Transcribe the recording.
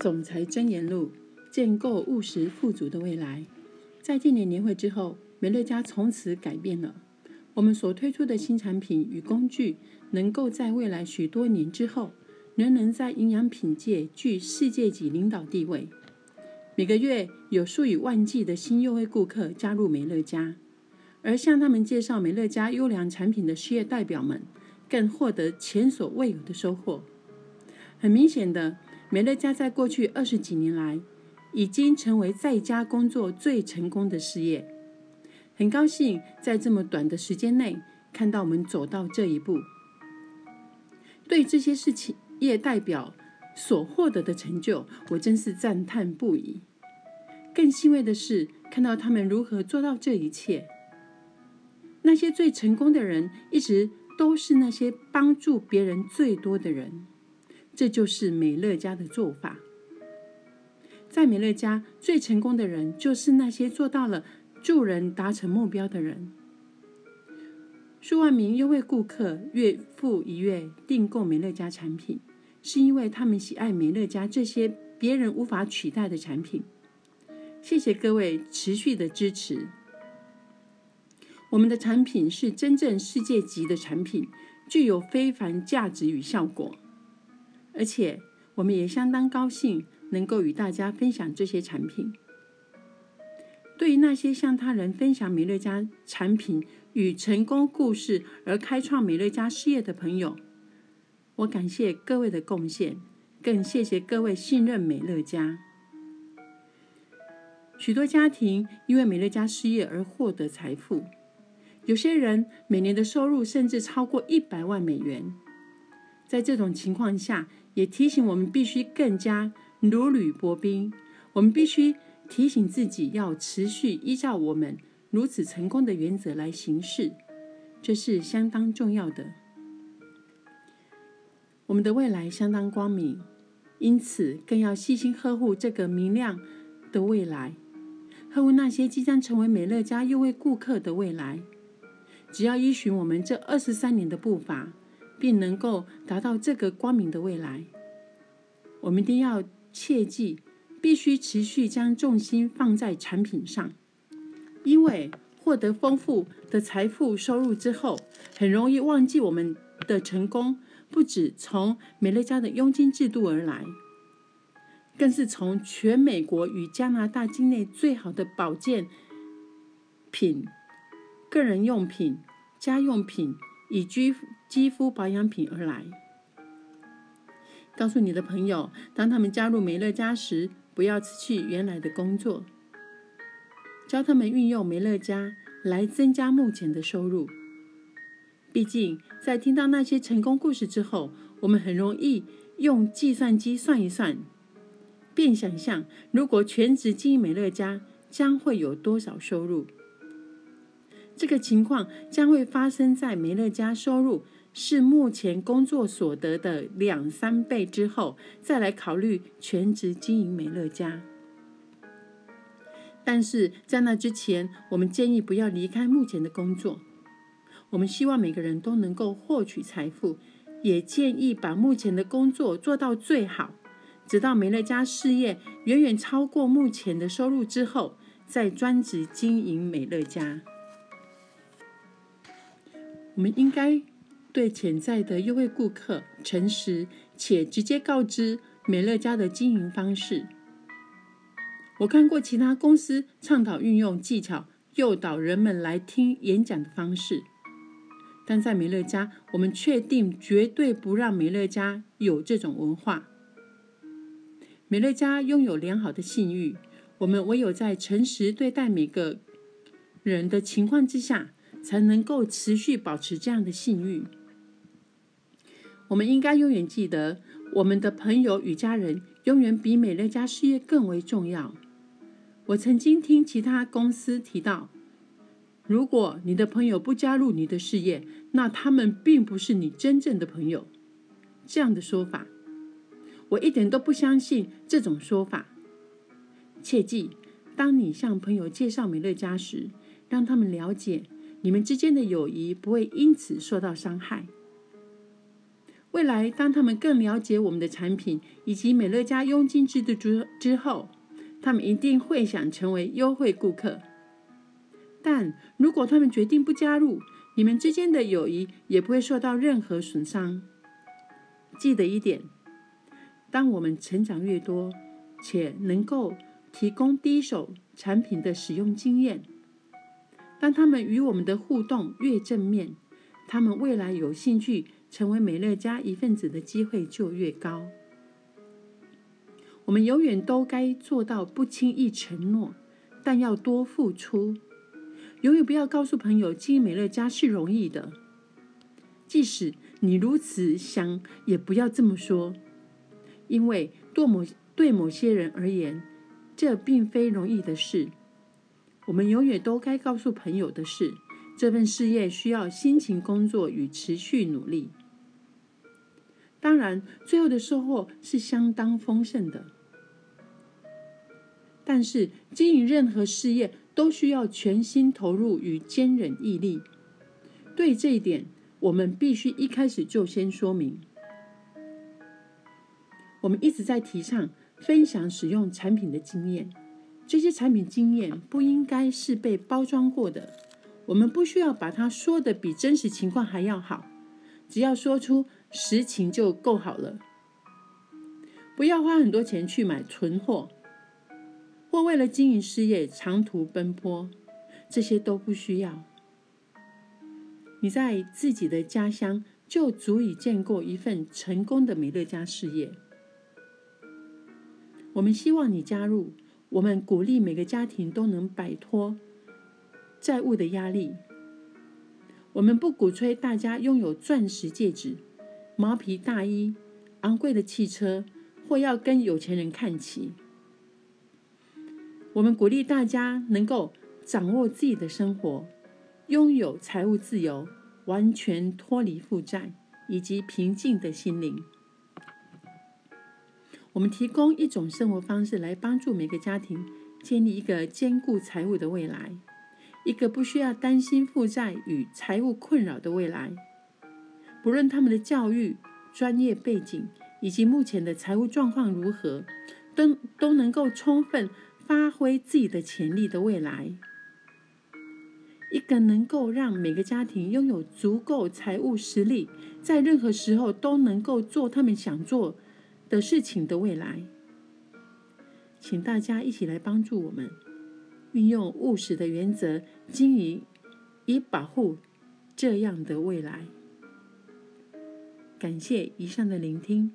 总裁箴言录：建构务实富足的未来。在今年年会之后，美乐家从此改变了。我们所推出的新产品与工具，能够在未来许多年之后，仍能在营养品界具世界级领导地位。每个月有数以万计的新优惠顾客加入美乐家，而向他们介绍美乐家优良产品的事业代表们，更获得前所未有的收获。很明显的。美乐家在过去二十几年来，已经成为在家工作最成功的事业。很高兴在这么短的时间内看到我们走到这一步。对这些事情业代表所获得的成就，我真是赞叹不已。更欣慰的是，看到他们如何做到这一切。那些最成功的人，一直都是那些帮助别人最多的人。这就是美乐家的做法。在美乐家，最成功的人就是那些做到了助人达成目标的人。数万名优惠顾客月复一月订购美乐家产品，是因为他们喜爱美乐家这些别人无法取代的产品。谢谢各位持续的支持。我们的产品是真正世界级的产品，具有非凡价值与效果。而且，我们也相当高兴能够与大家分享这些产品。对于那些向他人分享美乐家产品与成功故事而开创美乐家事业的朋友，我感谢各位的贡献，更谢谢各位信任美乐家。许多家庭因为美乐家事业而获得财富，有些人每年的收入甚至超过一百万美元。在这种情况下，也提醒我们必须更加如履薄冰。我们必须提醒自己，要持续依照我们如此成功的原则来行事，这是相当重要的。我们的未来相当光明，因此更要细心呵护这个明亮的未来，呵护那些即将成为美乐家又为顾客的未来。只要依循我们这二十三年的步伐。并能够达到这个光明的未来。我们一定要切记，必须持续将重心放在产品上，因为获得丰富的财富收入之后，很容易忘记我们的成功不止从美乐家的佣金制度而来，更是从全美国与加拿大境内最好的保健品、个人用品、家用品。以及肌肤保养品而来，告诉你的朋友，当他们加入美乐家时，不要辞去原来的工作，教他们运用美乐家来增加目前的收入。毕竟，在听到那些成功故事之后，我们很容易用计算机算一算，便想象如果全职经营美乐家，将会有多少收入。这个情况将会发生在美乐家收入是目前工作所得的两三倍之后，再来考虑全职经营美乐家。但是在那之前，我们建议不要离开目前的工作。我们希望每个人都能够获取财富，也建议把目前的工作做到最好，直到美乐家事业远远超过目前的收入之后，再专职经营美乐家。我们应该对潜在的优惠顾客诚实且直接告知美乐家的经营方式。我看过其他公司倡导运用技巧诱导人们来听演讲的方式，但在美乐家，我们确定绝对不让美乐家有这种文化。美乐家拥有良好的信誉，我们唯有在诚实对待每个人的情况之下。才能够持续保持这样的信誉。我们应该永远记得，我们的朋友与家人永远比美乐家事业更为重要。我曾经听其他公司提到，如果你的朋友不加入你的事业，那他们并不是你真正的朋友。这样的说法，我一点都不相信这种说法。切记，当你向朋友介绍美乐家时，让他们了解。你们之间的友谊不会因此受到伤害。未来，当他们更了解我们的产品以及美乐家佣金制度之之后，他们一定会想成为优惠顾客。但如果他们决定不加入，你们之间的友谊也不会受到任何损伤。记得一点：当我们成长越多，且能够提供第一手产品的使用经验，当他们与我们的互动越正面，他们未来有兴趣。成为美乐家一份子的机会就越高。我们永远都该做到不轻易承诺，但要多付出。永远不要告诉朋友经营美乐家是容易的，即使你如此想，也不要这么说，因为对某对某些人而言，这并非容易的事。我们永远都该告诉朋友的是。这份事业需要辛勤工作与持续努力，当然，最后的收获是相当丰盛的。但是，经营任何事业都需要全心投入与坚忍毅力。对这一点，我们必须一开始就先说明。我们一直在提倡分享使用产品的经验，这些产品经验不应该是被包装过的。我们不需要把它说的比真实情况还要好，只要说出实情就够好了。不要花很多钱去买存货，或为了经营事业长途奔波，这些都不需要。你在自己的家乡就足以建构一份成功的美乐家事业。我们希望你加入，我们鼓励每个家庭都能摆脱。债务的压力，我们不鼓吹大家拥有钻石戒指、毛皮大衣、昂贵的汽车，或要跟有钱人看齐。我们鼓励大家能够掌握自己的生活，拥有财务自由，完全脱离负债，以及平静的心灵。我们提供一种生活方式来帮助每个家庭建立一个兼顾财务的未来。一个不需要担心负债与财务困扰的未来，不论他们的教育、专业背景以及目前的财务状况如何，都都能够充分发挥自己的潜力的未来。一个能够让每个家庭拥有足够财务实力，在任何时候都能够做他们想做的事情的未来。请大家一起来帮助我们。运用务实的原则经营，以保护这样的未来。感谢以上的聆听。